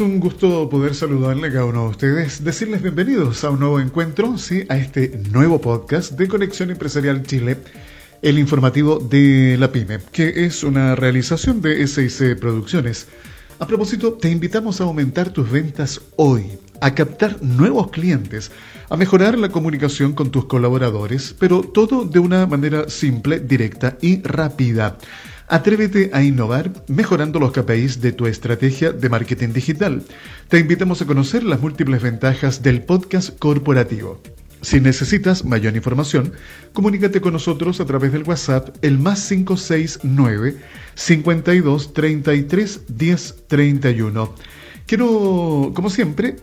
Un gusto poder saludarle a uno de ustedes, decirles bienvenidos a un nuevo encuentro, sí, a este nuevo podcast de Conexión Empresarial Chile, el informativo de la PyME, que es una realización de SIC Producciones. A propósito, te invitamos a aumentar tus ventas hoy, a captar nuevos clientes, a mejorar la comunicación con tus colaboradores, pero todo de una manera simple, directa y rápida. Atrévete a innovar mejorando los KPIs de tu estrategia de marketing digital. Te invitamos a conocer las múltiples ventajas del podcast corporativo. Si necesitas mayor información, comunícate con nosotros a través del WhatsApp el más 569 52 33 10 31. Quiero, como siempre,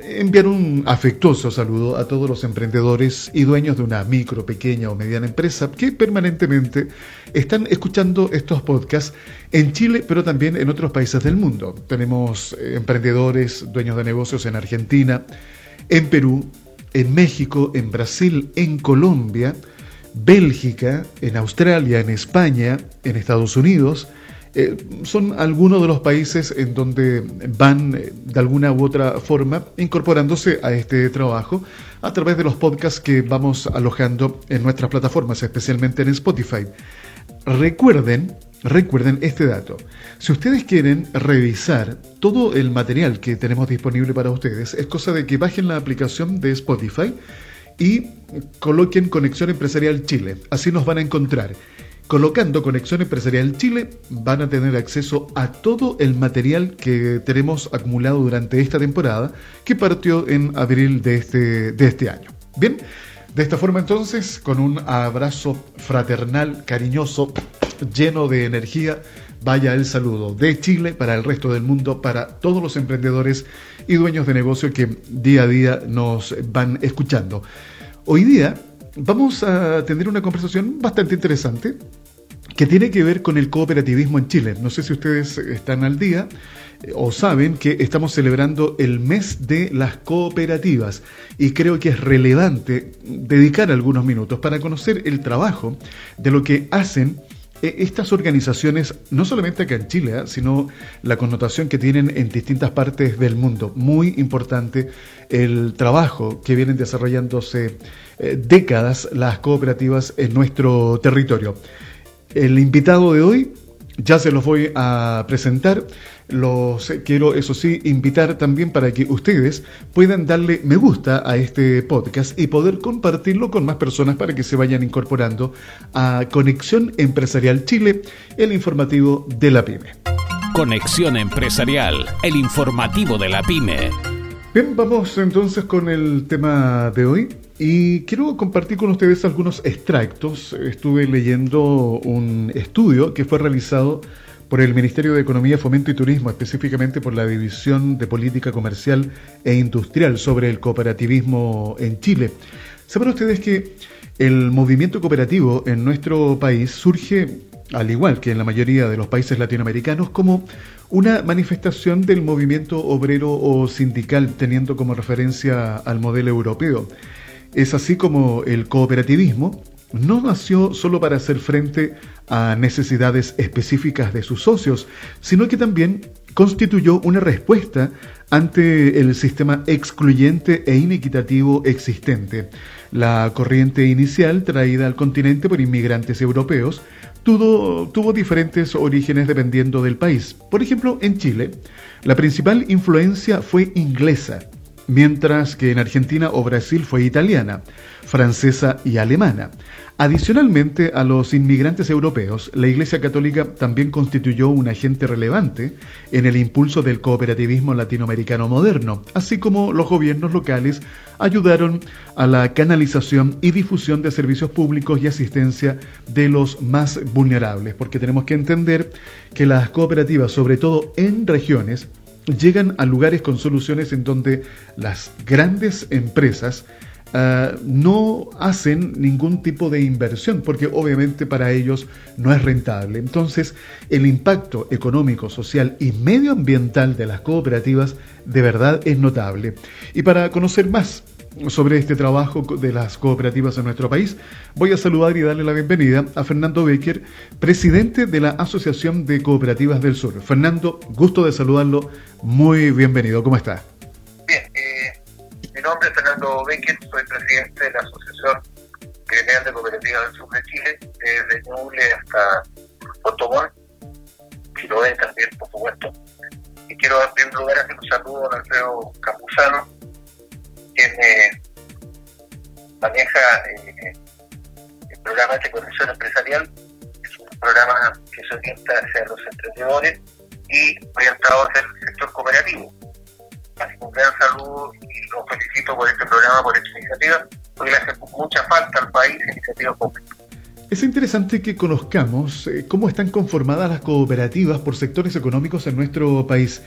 enviar un afectuoso saludo a todos los emprendedores y dueños de una micro, pequeña o mediana empresa que permanentemente están escuchando estos podcasts en Chile, pero también en otros países del mundo. Tenemos eh, emprendedores, dueños de negocios en Argentina, en Perú, en México, en Brasil, en Colombia, Bélgica, en Australia, en España, en Estados Unidos, eh, son algunos de los países en donde van eh, de alguna u otra forma incorporándose a este trabajo a través de los podcasts que vamos alojando en nuestras plataformas, especialmente en Spotify. Recuerden, recuerden este dato. Si ustedes quieren revisar todo el material que tenemos disponible para ustedes, es cosa de que bajen la aplicación de Spotify y coloquen Conexión Empresarial Chile. Así nos van a encontrar. Colocando Conexión Empresarial Chile van a tener acceso a todo el material que tenemos acumulado durante esta temporada que partió en abril de este, de este año. Bien, de esta forma entonces, con un abrazo fraternal, cariñoso, lleno de energía, vaya el saludo de Chile para el resto del mundo, para todos los emprendedores y dueños de negocio que día a día nos van escuchando. Hoy día vamos a tener una conversación bastante interesante que tiene que ver con el cooperativismo en Chile. No sé si ustedes están al día eh, o saben que estamos celebrando el mes de las cooperativas y creo que es relevante dedicar algunos minutos para conocer el trabajo de lo que hacen estas organizaciones, no solamente acá en Chile, ¿eh? sino la connotación que tienen en distintas partes del mundo. Muy importante el trabajo que vienen desarrollándose décadas las cooperativas en nuestro territorio. El invitado de hoy ya se los voy a presentar. Los quiero, eso sí, invitar también para que ustedes puedan darle me gusta a este podcast y poder compartirlo con más personas para que se vayan incorporando a Conexión Empresarial Chile, el informativo de la PyME. Conexión Empresarial, el informativo de la PyME. Bien, vamos entonces con el tema de hoy. Y quiero compartir con ustedes algunos extractos. Estuve leyendo un estudio que fue realizado por el Ministerio de Economía, Fomento y Turismo, específicamente por la División de Política Comercial e Industrial sobre el cooperativismo en Chile. Saben ustedes que el movimiento cooperativo en nuestro país surge, al igual que en la mayoría de los países latinoamericanos, como una manifestación del movimiento obrero o sindical, teniendo como referencia al modelo europeo. Es así como el cooperativismo no nació solo para hacer frente a necesidades específicas de sus socios, sino que también constituyó una respuesta ante el sistema excluyente e inequitativo existente. La corriente inicial, traída al continente por inmigrantes europeos, tuvo, tuvo, diferentes orígenes dependiendo del país. Por ejemplo, en Chile, la principal influencia fue inglesa, mientras que en Argentina o Brasil fue italiana, francesa y alemana. Adicionalmente a los inmigrantes europeos, la Iglesia Católica también constituyó un agente relevante en el impulso del cooperativismo latinoamericano moderno, así como los gobiernos locales ayudaron a la canalización y difusión de servicios públicos y asistencia de los más vulnerables, porque tenemos que entender que las cooperativas, sobre todo en regiones, llegan a lugares con soluciones en donde las grandes empresas ah, no hacen ningún tipo de inversión, porque obviamente para ellos no es rentable. Entonces, el impacto económico, social y medioambiental de las cooperativas de verdad es notable. Y para conocer más sobre este trabajo de las cooperativas en nuestro país, voy a saludar y darle la bienvenida a Fernando Becker, presidente de la Asociación de Cooperativas del Sur. Fernando, gusto de saludarlo, muy bienvenido, ¿cómo está? Bien, eh, mi nombre es Fernando Becker, soy presidente de la Asociación Gremial de Cooperativas del Sur de Chile, desde Ñuble hasta Puerto Montt, Chiloé también, por supuesto. Y quiero en primer lugar hacer un saludo a Alfredo Campuzano, quien eh, maneja eh, el programa de conexión empresarial, es un programa que se orienta hacia los emprendedores y orientado hacia el sector cooperativo. Así que un gran saludo y los felicito por este programa, por esta iniciativa, porque le hace mucha falta al país iniciativas públicas. Es interesante que conozcamos eh, cómo están conformadas las cooperativas por sectores económicos en nuestro país.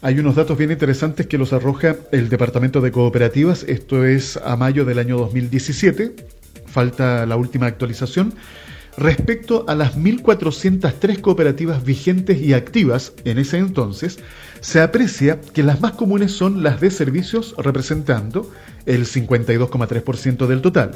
Hay unos datos bien interesantes que los arroja el Departamento de Cooperativas, esto es a mayo del año 2017, falta la última actualización. Respecto a las 1.403 cooperativas vigentes y activas en ese entonces, se aprecia que las más comunes son las de servicios representando el 52,3% del total.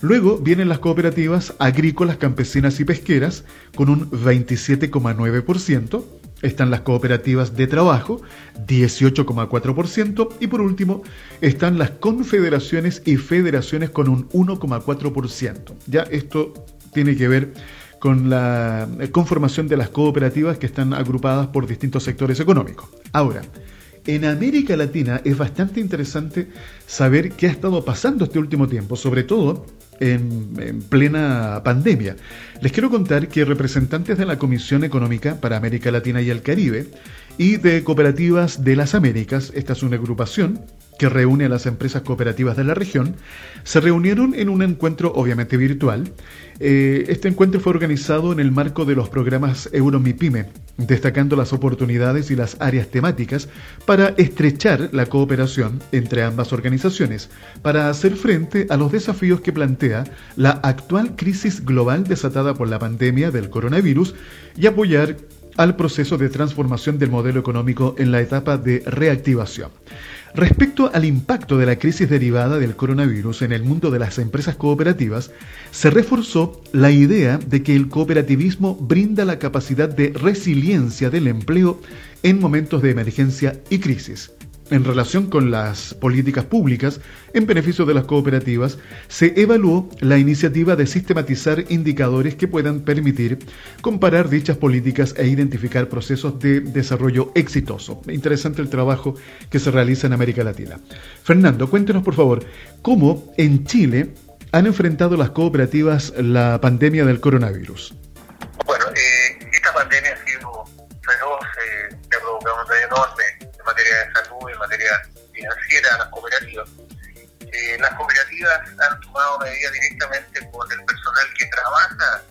Luego vienen las cooperativas agrícolas, campesinas y pesqueras con un 27,9%. Están las cooperativas de trabajo, 18,4%. Y por último, están las confederaciones y federaciones con un 1,4%. Ya esto tiene que ver con la conformación de las cooperativas que están agrupadas por distintos sectores económicos. Ahora, en América Latina es bastante interesante saber qué ha estado pasando este último tiempo, sobre todo en, plena pandemia. Les quiero contar que representantes de la Comisión Económica para América Latina y el Caribe y de Cooperativas de las Américas, esta es una agrupación que reúne a las empresas cooperativas de la región, se reunieron en un encuentro obviamente virtual. Eh, este encuentro fue organizado en el marco de los programas Euromipime, destacando las oportunidades y las áreas temáticas para estrechar la cooperación entre ambas organizaciones, para hacer frente a los desafíos que plantea la actual crisis global desatada por la pandemia del coronavirus y apoyar al proceso de transformación del modelo económico en la etapa de reactivación. Respecto al impacto de la crisis derivada del coronavirus en el mundo de las empresas cooperativas, se reforzó la idea de que el cooperativismo brinda la capacidad de resiliencia del empleo en momentos de emergencia y crisis. En relación con las políticas públicas en beneficio de las cooperativas, se evaluó la iniciativa de sistematizar indicadores que puedan permitir comparar dichas políticas e identificar procesos de desarrollo exitoso. Interesante el trabajo que se realiza en América Latina. Fernando, cuéntenos por favor, ¿cómo en Chile han enfrentado las cooperativas la pandemia del coronavirus? A las cooperativas. Eh, las cooperativas han tomado medidas directamente con el personal que trabaja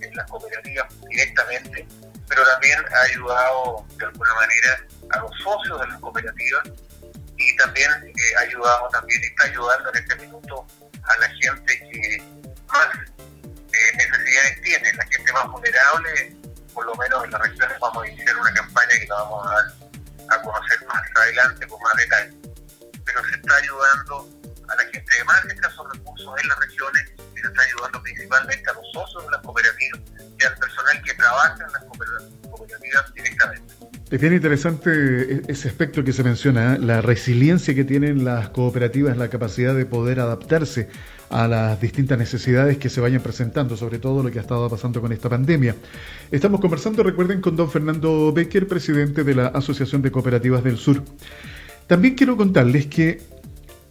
en las cooperativas directamente, pero también ha ayudado de alguna manera a los socios de las cooperativas y también eh, ha ayudado, también está ayudando en este minuto a la gente que más eh, necesidades tiene, la gente más vulnerable, por lo menos en las regiones vamos a iniciar una campaña que la vamos a a conocer más adelante con más detalle. Pero se está ayudando a la gente de más escasos recursos en las regiones y se está ayudando principalmente a los socios de las cooperativas y al personal que trabaja en las cooperativas directamente. Es bien interesante e-, ese aspecto que se menciona, ¿eh? la resiliencia que tienen las cooperativas, la capacidad de poder adaptarse a las distintas necesidades que se vayan presentando, sobre todo lo que ha estado pasando con esta pandemia. Estamos conversando, recuerden, con don Fernando Becker, presidente de la Asociación de Cooperativas del Sur. También quiero contarles que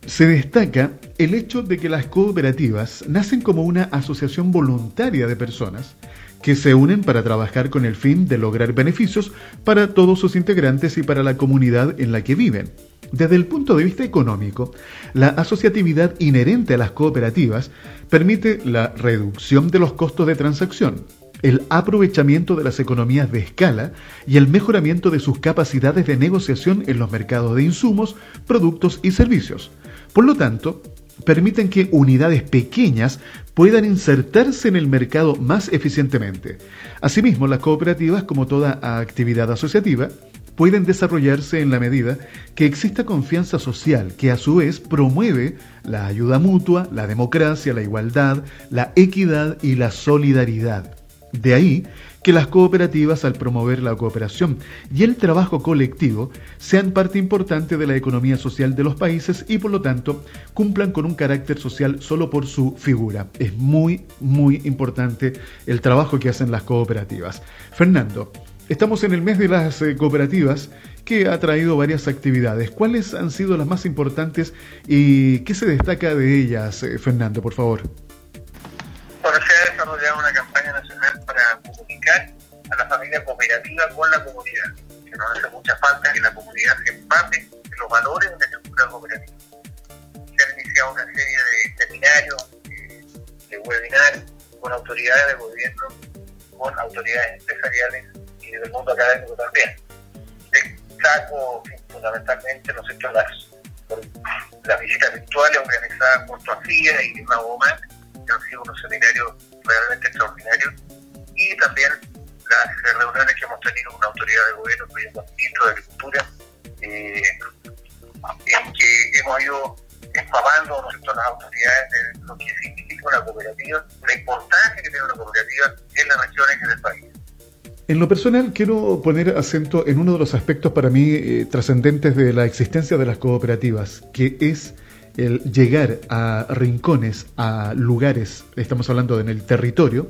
se destaca el hecho de que las cooperativas nacen como una asociación voluntaria de personas que se unen para trabajar con el fin de lograr beneficios para todos sus integrantes y para la comunidad en la que viven. Desde el punto de vista económico, la asociatividad inherente a las cooperativas permite la reducción de los costos de transacción, el aprovechamiento de las economías de escala y el mejoramiento de sus capacidades de negociación en los mercados de insumos, productos y servicios. Por lo tanto, permiten que unidades pequeñas puedan insertarse en el mercado más eficientemente. Asimismo, las cooperativas, como toda actividad asociativa, pueden desarrollarse en la medida que exista confianza social, que a su vez promueve la ayuda mutua, la democracia, la igualdad, la equidad y la solidaridad. De ahí que las cooperativas, al promover la cooperación y el trabajo colectivo, sean parte importante de la economía social de los países y por lo tanto cumplan con un carácter social solo por su figura. Es muy, muy importante el trabajo que hacen las cooperativas. Fernando, estamos en el mes de las eh, cooperativas que ha traído varias actividades. ¿Cuáles han sido las más importantes y qué se destaca de ellas, eh, Fernando, por favor? La familia cooperativa con la comunidad. Que nos hace mucha falta que la comunidad se empape de los valores de la estructura cooperativa. Se han iniciado una serie de seminarios, de, webinars con autoridades de gobierno, con autoridades empresariales y del mundo académico también. Destaco fundamentalmente ¿no sé, las, las visitas virtuales organizadas por TOAFIA y Magomac, que han sido unos seminarios realmente extraordinarios, y también las reuniones que hemos tenido con autoridades de gobierno, incluyendo el ministro de Agricultura, eh, en que hemos ido empapando a las autoridades de lo que significa una cooperativa, la importancia que tiene una cooperativa en las regiones y en el país. En lo personal, quiero poner acento en uno de los aspectos para mí eh, trascendentes de la existencia de las cooperativas, que es el llegar a rincones, a lugares, estamos hablando en el territorio,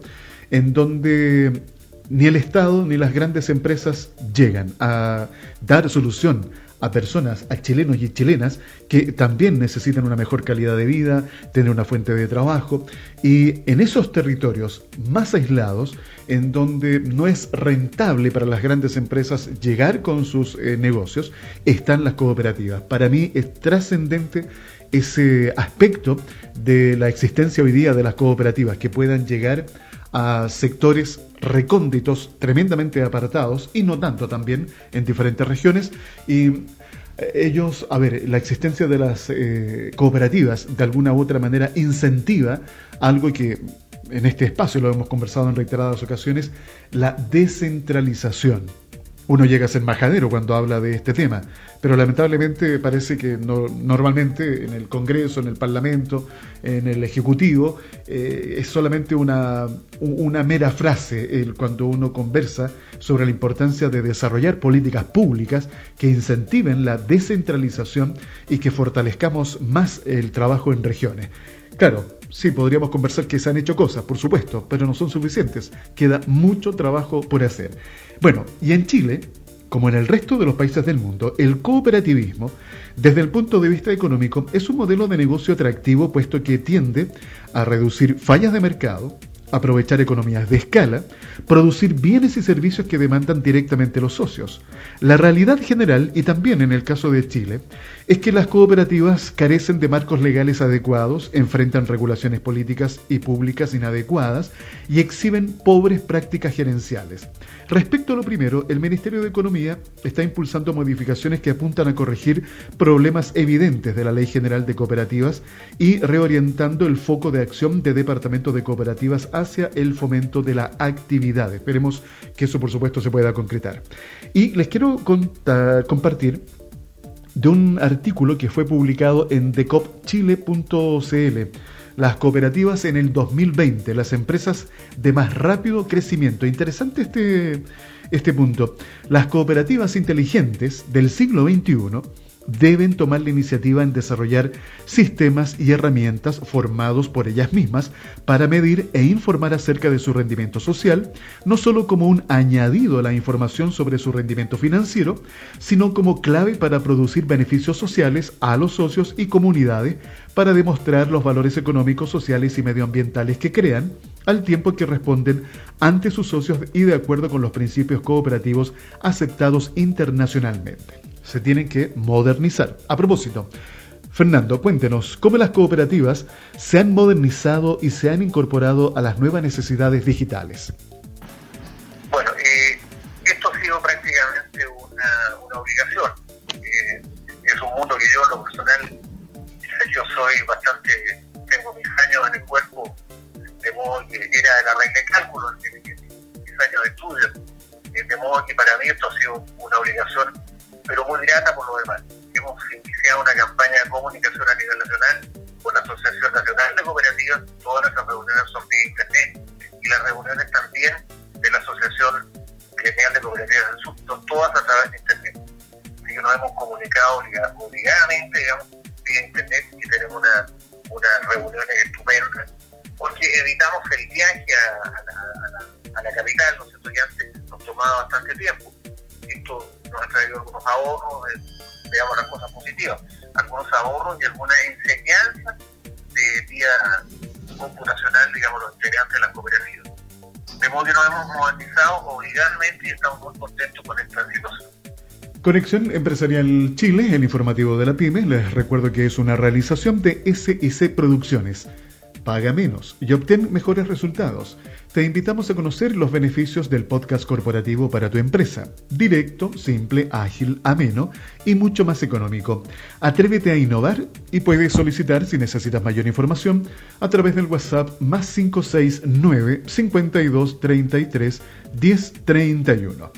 en donde ni el Estado ni las grandes empresas llegan a dar solución a personas, a chilenos y chilenas que también necesitan una mejor calidad de vida, tener una fuente de trabajo y en esos territorios más aislados, en donde no es rentable para las grandes empresas llegar con sus eh, negocios, están las cooperativas. Para mí es trascendente ese aspecto de la existencia hoy día de las cooperativas que puedan llegar a sectores recónditos, tremendamente apartados y no tanto también en diferentes regiones. Y eh, ellos, a ver, la existencia de las eh, cooperativas de alguna u otra manera incentiva algo que en este espacio lo hemos conversado en reiteradas ocasiones, la descentralización uno llega a ser majadero cuando habla de este tema, pero lamentablemente parece que no, normalmente en el Congreso, en el Parlamento, en el Ejecutivo, eh, es solamente una, una mera frase cuando uno conversa sobre la importancia de desarrollar políticas públicas que incentiven la descentralización y que fortalezcamos más el trabajo en regiones. Claro, sí, podríamos conversar que se han hecho cosas, por supuesto, pero no son suficientes. Queda mucho trabajo por hacer. Bueno, y en Chile, como en el resto de los países del mundo, el cooperativismo, desde el punto de vista económico, es un modelo de negocio atractivo puesto que tiende a reducir fallas de mercado, aprovechar economías de escala, producir bienes y servicios que demandan directamente los socios. La realidad general, y también en el caso de Chile, es que las cooperativas carecen de marcos legales adecuados, enfrentan regulaciones políticas y públicas inadecuadas y exhiben pobres prácticas gerenciales. Respecto a lo primero, el Ministerio de Economía está impulsando modificaciones que apuntan a corregir problemas evidentes de la Ley General de Cooperativas y reorientando el foco de acción de Departamento de Cooperativas hacia el fomento de la actividad. Esperemos que eso, por supuesto, se pueda concretar. Y les quiero compartir de un artículo que fue publicado en decopchile.cl. Las cooperativas en el 2020, las empresas de más rápido crecimiento. Interesante este, este punto. Las cooperativas inteligentes del siglo XXI deben tomar la iniciativa en desarrollar sistemas y herramientas formados por ellas mismas para medir e informar acerca de su rendimiento social, no solo como un añadido a la información sobre su rendimiento financiero, sino como clave para producir beneficios sociales a los socios y comunidades para demostrar los valores económicos, sociales y medioambientales que crean, al tiempo que responden ante sus socios y de acuerdo con los principios cooperativos aceptados internacionalmente se tienen que modernizar. A propósito, Fernando, cuéntenos cómo las cooperativas se han modernizado y se han incorporado a las nuevas necesidades digitales. Bueno, eh, esto ha sido prácticamente una, obligación. Eh, es un mundo que yo en lo personal, yo soy bastante, tengo mis años en el cuerpo, de modo que era la regla de cálculo, mis años de estudio, de modo que para mí esto ha sido una obligación pero muy grata por lo demás. Hemos iniciado una campaña de comunicación a nivel nacional con la Asociación Nacional de Cooperativas, todas nuestras reuniones son vía internet y las reuniones también de la Asociación Gremial de Cooperativas del Sur, todas a través de internet. Así que nos hemos comunicado obligadamente, digamos, Conexión Empresarial Chile, el informativo de la PyME, les recuerdo que es una realización de SIC Producciones paga menos y obtén mejores resultados. Te invitamos a conocer los beneficios del podcast corporativo para tu empresa. Directo, simple, ágil, ameno y mucho más económico. Atrévete a innovar y puedes solicitar si necesitas mayor información a través del WhatsApp más 569 52 33 1031.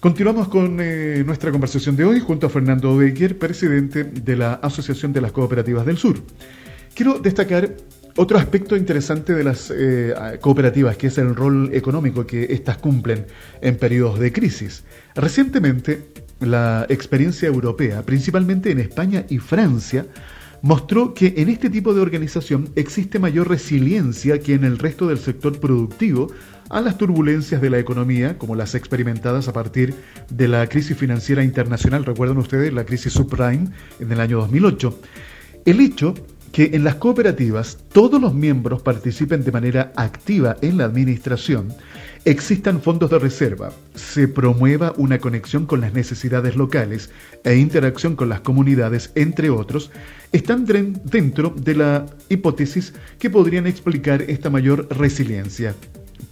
Continuamos con eh, nuestra conversación de hoy junto a Fernando Becker, presidente de la Asociación de las Cooperativas del Sur. Quiero destacar otro aspecto interesante de las eh, cooperativas, que es el rol económico que éstas cumplen en periodos de crisis. Recientemente, la experiencia europea, principalmente en España y Francia, mostró que en este tipo de organización existe mayor resiliencia que en el resto del sector productivo a las turbulencias de la economía, como las experimentadas a partir de la crisis financiera internacional, recuerdan ustedes la crisis subprime en el año 2008. El hecho que en las cooperativas todos los miembros participen de manera activa en la administración, existan fondos de reserva, se promueva una conexión con las necesidades locales e interacción con las comunidades, entre otros, están dentro de la hipótesis que podrían explicar esta mayor resiliencia.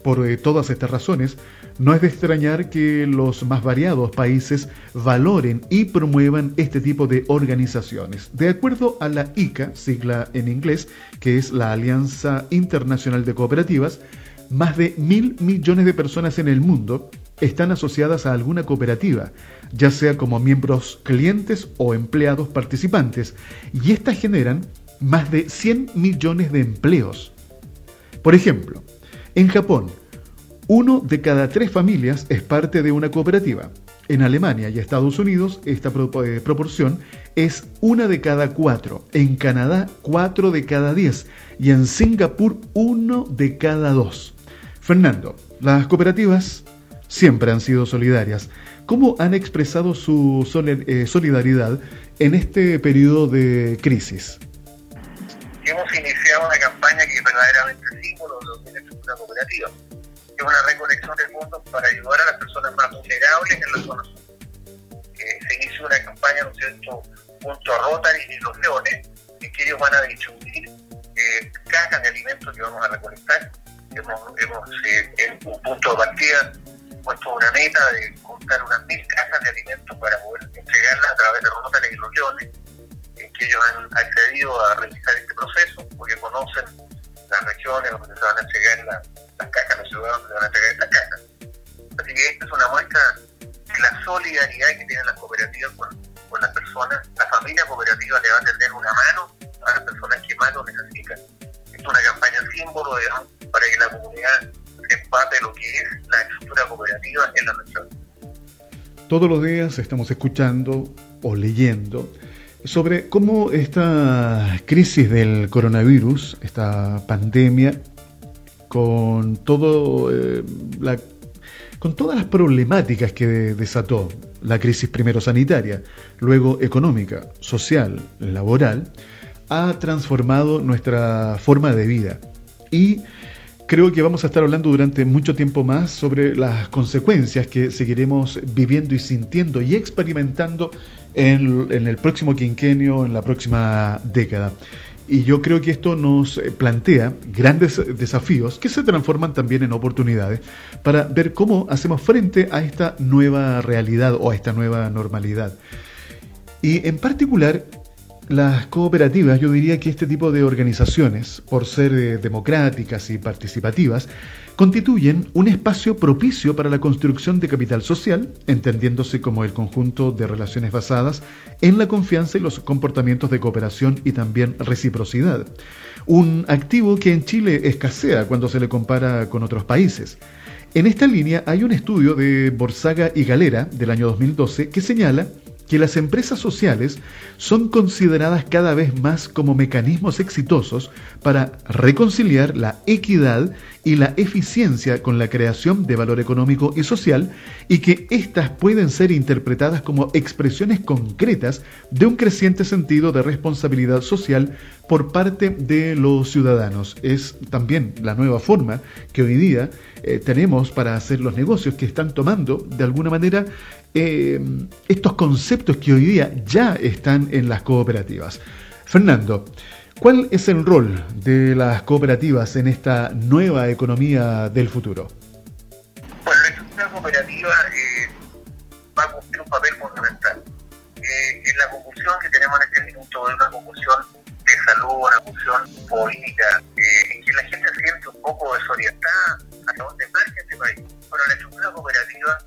Por eh, todas estas razones, no es de extrañar que los más variados países valoren y promuevan este tipo de organizaciones. De acuerdo a la ICA, sigla en inglés, que es la Alianza Internacional de Cooperativas, más de mil millones de personas en el mundo están asociadas a alguna cooperativa, ya sea como miembros clientes o empleados participantes, y estas generan más de 100 millones de empleos. Por ejemplo, en Japón, uno de cada tres familias es parte de una cooperativa. En Alemania y Estados Unidos esta eh, proporción es una de cada cuatro, en Canadá cuatro de cada diez y en Singapur uno de cada dos. Fernando, las cooperativas siempre han sido solidarias. ¿Cómo han expresado su eh, solidaridad en este periodo de crisis? Hemos iniciado una campaña que verdaderamente símbolo una cooperativa es una recolección de fondos para ayudar a las personas más vulnerables en la zona sur. se inició una campaña, ¿no cierto?, junto a Rotary y los Leones, en que ellos van a distribuir eh, cajas de alimentos que vamos a recolectar. Hemos, hemos eh, en un punto de partida puesto una meta de contar unas mil cajas de alimentos para poder entregarlas a través de Rotary y los Leones, en que ellos han accedido a realizar este proceso, porque conocen las regiones donde se van a entregar las cajas, los ciudadanos donde se van a entregar estas cajas. Así que esta es una muestra de la solidaridad que tienen las cooperativas con, con las personas. La familia cooperativa le va a tender una mano a las personas que más lo necesitan. Es una campaña símbolo para que la comunidad empate lo que es la estructura cooperativa en la región. Todos los días estamos escuchando o leyendo sobre cómo esta crisis del coronavirus, esta pandemia, eh, con todas las problemáticas que desató la crisis primero sanitaria, luego económica, social, laboral, ha transformado nuestra forma de vida. Y creo que vamos a estar hablando durante mucho tiempo más sobre las consecuencias que seguiremos viviendo y sintiendo y experimentando en, el próximo quinquenio, en la próxima década. Y yo creo que esto nos plantea grandes desafíos que se transforman también en oportunidades para ver cómo hacemos frente a esta nueva realidad o a esta nueva normalidad. Y en particular, las cooperativas, yo diría que este tipo de organizaciones, por ser eh, democráticas y participativas, constituyen un espacio propicio para la construcción de capital social, entendiéndose como el conjunto de relaciones basadas en la confianza y los comportamientos de cooperación y también reciprocidad. Un activo que en Chile escasea cuando se le compara con otros países. En esta línea hay un estudio de Borsaga y Galera del año 2012 que señala que las empresas sociales son consideradas cada vez más como mecanismos exitosos para reconciliar la equidad y la eficiencia con la creación de valor económico y social y que éstas pueden ser interpretadas como expresiones concretas de un creciente sentido de responsabilidad social por parte de los ciudadanos. Es también la nueva forma que hoy día eh, tenemos para hacer los negocios que están tomando de alguna manera eh, estos conceptos que hoy día ya están en las cooperativas. Fernando, ¿cuál es el rol de las cooperativas en esta nueva economía del futuro? Bueno, la estructura cooperativa eh, va a cumplir un papel fundamental. Eh, en la confusión que tenemos en este minuto es una confusión de salud, una confusión política, en que la gente siente un poco desorientada hacia dónde marcha este país. Bueno, la estructura cooperativa,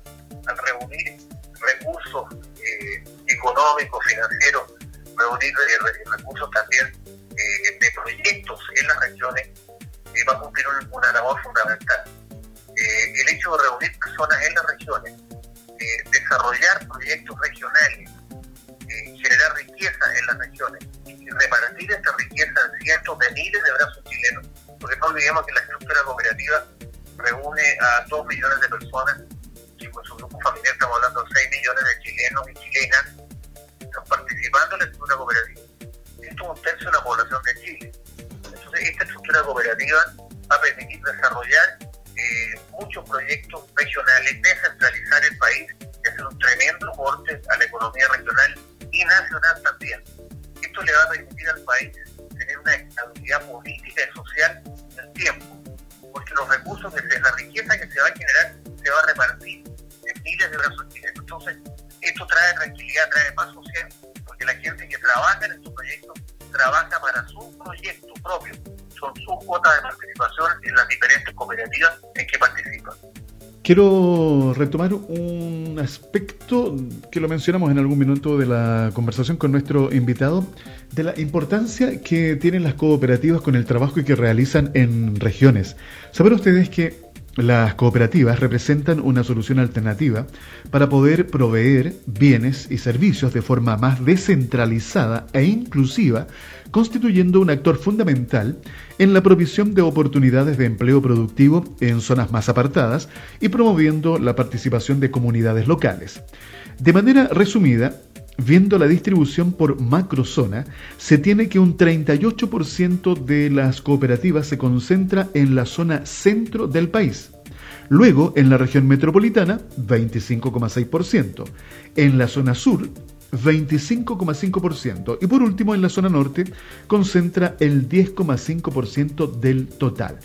reunir recursos eh, económicos, financieros, reunir eh, recursos también eh, de proyectos en las regiones, va a cumplir una labor fundamental. el hecho de reunir personas en las regiones, desarrollar proyectos regionales, generar riqueza en las regiones y repartir esta riqueza en cientos de miles de brazos chilenos, porque no olvidemos que la estructura cooperativa reúne a dos millones de personas millones de chilenos y chilenas Quiero retomar un aspecto que lo mencionamos en algún minuto de la conversación con nuestro invitado, de la importancia que tienen las cooperativas con el trabajo que realizan en regiones. Saben ustedes que las cooperativas representan una solución alternativa para poder proveer bienes y servicios de forma más descentralizada e inclusiva, constituyendo un actor fundamental en la provisión de oportunidades de empleo productivo en zonas más apartadas y promoviendo la participación de comunidades locales. De manera resumida, viendo la distribución por macrozona, se tiene que un 38% de las cooperativas se concentra en la zona centro del país. Luego, en la región metropolitana, 25,6%. En la zona sur, 25,5%. Y por último, en la zona norte, concentra el 10,5% del total.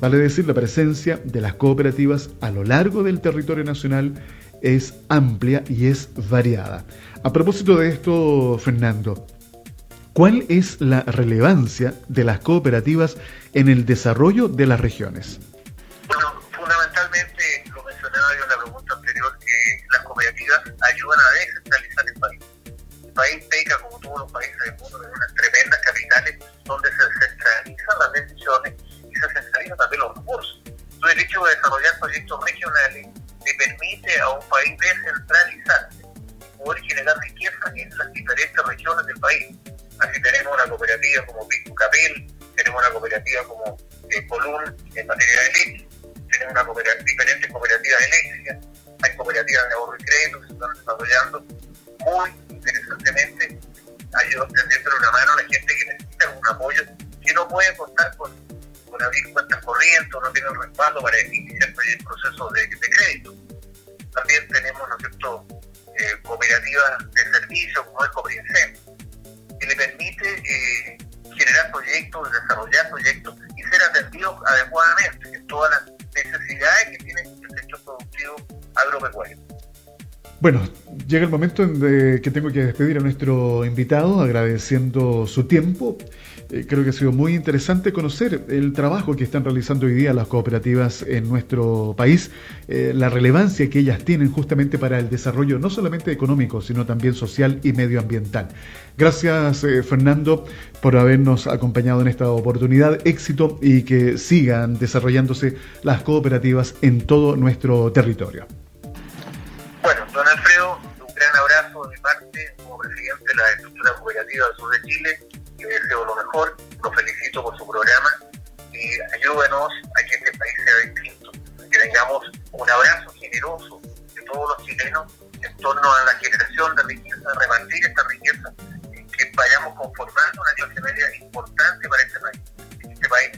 Vale decir, la presencia de las cooperativas a lo largo del territorio nacional es amplia y es variada. A propósito de esto, Fernando, ¿cuál es la relevancia de las cooperativas en el desarrollo de las regiones? Desarrollar proyectos de servicio como es Coprincen, que le permite eh, generar proyectos, desarrollar proyectos y ser atendidos adecuadamente en todas las necesidades que tiene el sector productivo agropecuario. Bueno, Llega el momento en que tengo que despedir a nuestro invitado agradeciendo su tiempo. Eh, creo que ha sido muy interesante conocer el trabajo que están realizando hoy día las cooperativas en nuestro país, eh, la relevancia que ellas tienen justamente para el desarrollo no solamente económico, sino también social y medioambiental. Gracias eh, Fernando por habernos acompañado en esta oportunidad, éxito y que sigan desarrollándose las cooperativas en todo nuestro territorio. Bueno, don Alfredo, gran abrazo de mi parte como presidente de la estructura cooperativa del sur de Chile. Le deseo lo mejor, lo felicito por su programa y ayúdenos a que este país sea distinto, que tengamos un abrazo generoso de todos los chilenos en torno a la generación de riqueza, repartir esta riqueza, que vayamos conformando una clase media importante para este país. Este país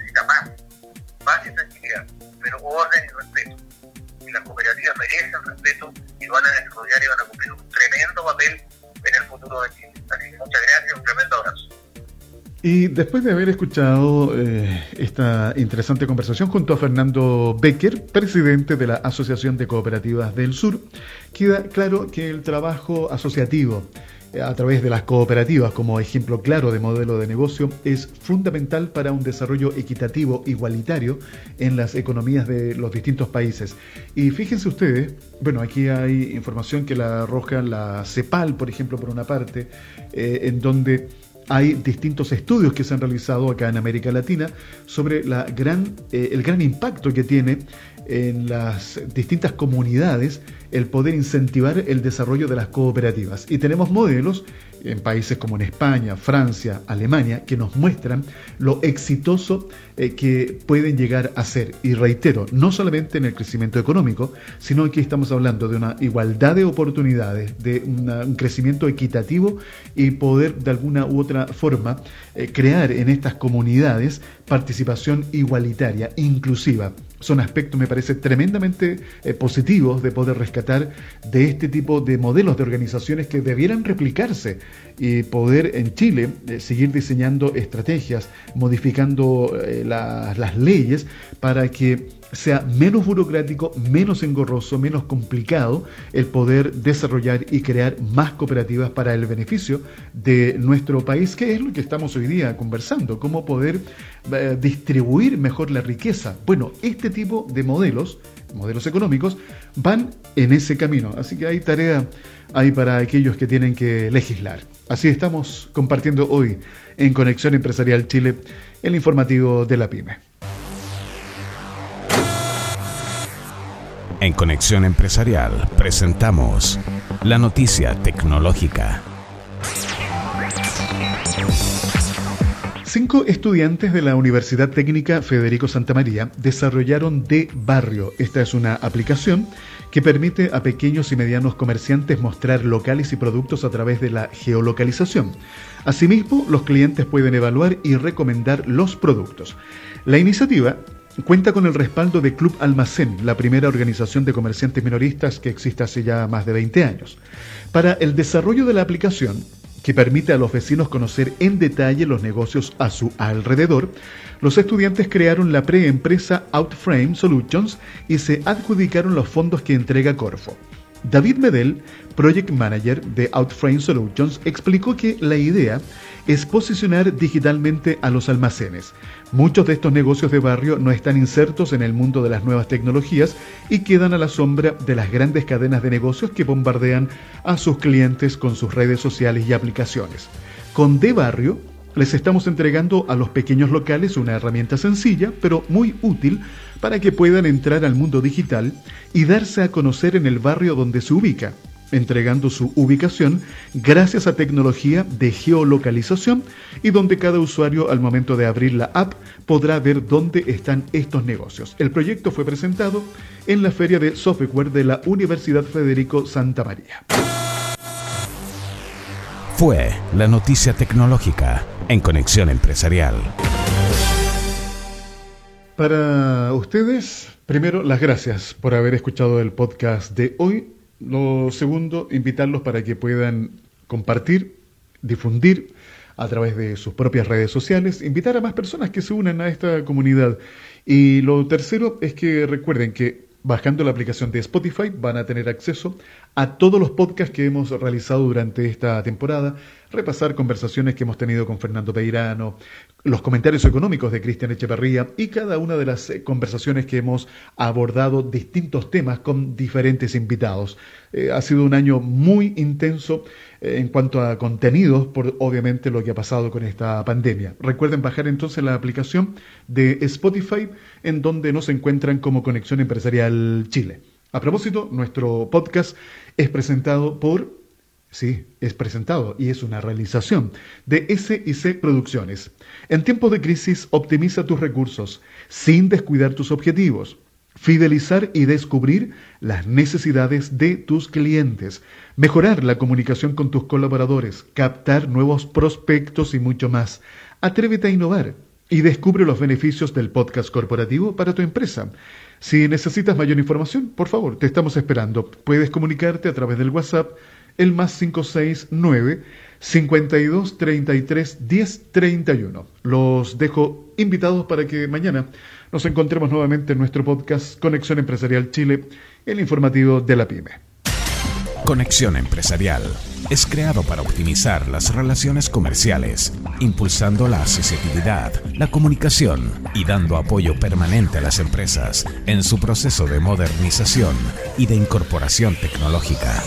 Y después de haber escuchado eh, esta interesante conversación junto a Fernando Becker, presidente de la Asociación de Cooperativas del Sur, queda claro que el trabajo asociativo eh, a través de las cooperativas como ejemplo claro de modelo de negocio es fundamental para un desarrollo equitativo, igualitario en las economías de los distintos países. Y fíjense ustedes, bueno, aquí hay información que la arroja la CEPAL, por ejemplo, por una parte, eh, en donde hay distintos estudios que se han realizado acá en América Latina sobre la gran, eh, el gran impacto que tiene en las distintas comunidades el poder incentivar el desarrollo de las cooperativas. Y tenemos modelos en países como en España, Francia, Alemania, que nos muestran lo exitoso eh, que pueden llegar a ser. Y reitero, no solamente en el crecimiento económico, sino que estamos hablando de una igualdad de oportunidades, de un crecimiento equitativo y poder de alguna u otra forma eh, crear en estas comunidades participación igualitaria, inclusiva son aspectos, me parece, tremendamente eh, positivos de poder rescatar de este tipo de modelos de organizaciones que debieran replicarse y poder en Chile eh, seguir diseñando estrategias, modificando eh, las leyes para que sea menos burocrático, menos engorroso, menos complicado el poder desarrollar y crear más cooperativas para el beneficio de nuestro país, que es lo que estamos hoy día conversando, cómo poder eh, distribuir mejor la riqueza. Bueno, este tipo de modelos, modelos económicos, van en ese camino, así que hay tarea ahí para aquellos que tienen que legislar. Así estamos compartiendo hoy en Conexión Empresarial Chile el informativo de la PyME. En Conexión Empresarial presentamos la noticia tecnológica. Cinco estudiantes de la Universidad Técnica Federico Santa María desarrollaron De Barrio. Esta es una aplicación que permite a pequeños y medianos comerciantes mostrar locales y productos a través de la geolocalización. Asimismo, los clientes pueden evaluar y recomendar los productos. La iniciativa Cuenta con el respaldo de Club Almacén, la primera organización de comerciantes minoristas que existe hace ya más de 20 años. Para el desarrollo de la aplicación, que permite a los vecinos conocer en detalle los negocios a su alrededor, los estudiantes crearon la preempresa Outframe Solutions y se adjudicaron los fondos que entrega Corfo. David Medel, Project Manager de Outframe Solutions, explicó que la idea es posicionar digitalmente a los almacenes. Muchos de estos negocios de barrio no están insertos en el mundo de las nuevas tecnologías y quedan a la sombra de las grandes cadenas de negocios que bombardean a sus clientes con sus redes sociales y aplicaciones. Con De Barrio les estamos entregando a los pequeños locales una herramienta sencilla, pero muy útil para que puedan entrar al mundo digital y darse a conocer en el barrio donde se ubica, entregando su ubicación gracias a tecnología de geolocalización y donde cada usuario al momento de abrir la app podrá ver dónde están estos negocios. El proyecto fue presentado en la Feria de Software de la Universidad Federico Santa María. Fue la noticia tecnológica en Conexión Empresarial. Para ustedes, primero, las gracias por haber escuchado el podcast de hoy. Lo segundo, invitarlos para que puedan compartir, difundir a través de sus propias redes sociales, invitar a más personas que se unan a esta comunidad. Y lo tercero es que recuerden que bajando la aplicación de Spotify van a tener acceso a todos los podcasts que hemos realizado durante esta temporada, repasar conversaciones que hemos tenido con Fernando Peirano, los comentarios económicos de Cristian Echeverría y cada una de las eh, conversaciones que hemos abordado distintos temas con diferentes invitados. Eh, ha sido un año muy intenso en cuanto a contenidos, por obviamente lo que ha pasado con esta pandemia. Recuerden bajar entonces la aplicación de Spotify en donde nos encuentran como Conexión Empresarial Chile. A propósito, nuestro podcast es presentado por Sí, es presentado y es una realización de SIC Producciones. En tiempos de crisis, optimiza tus recursos sin descuidar tus objetivos. Fidelizar y descubrir las necesidades de tus clientes. Mejorar la comunicación con tus colaboradores. Captar nuevos prospectos y mucho más. Atrévete a innovar y descubre los beneficios del podcast corporativo para tu empresa. Si necesitas mayor información, por favor, te estamos esperando. Puedes comunicarte a través del WhatsApp el más 569 52 33 10 31. Los dejo invitados para que mañana nos encontremos nuevamente en nuestro podcast Conexión Empresarial Chile, el informativo de la PyME. Conexión Empresarial es creado para optimizar las relaciones comerciales, impulsando la accesibilidad, la comunicación y dando apoyo permanente a las empresas en su proceso de modernización y de incorporación tecnológica.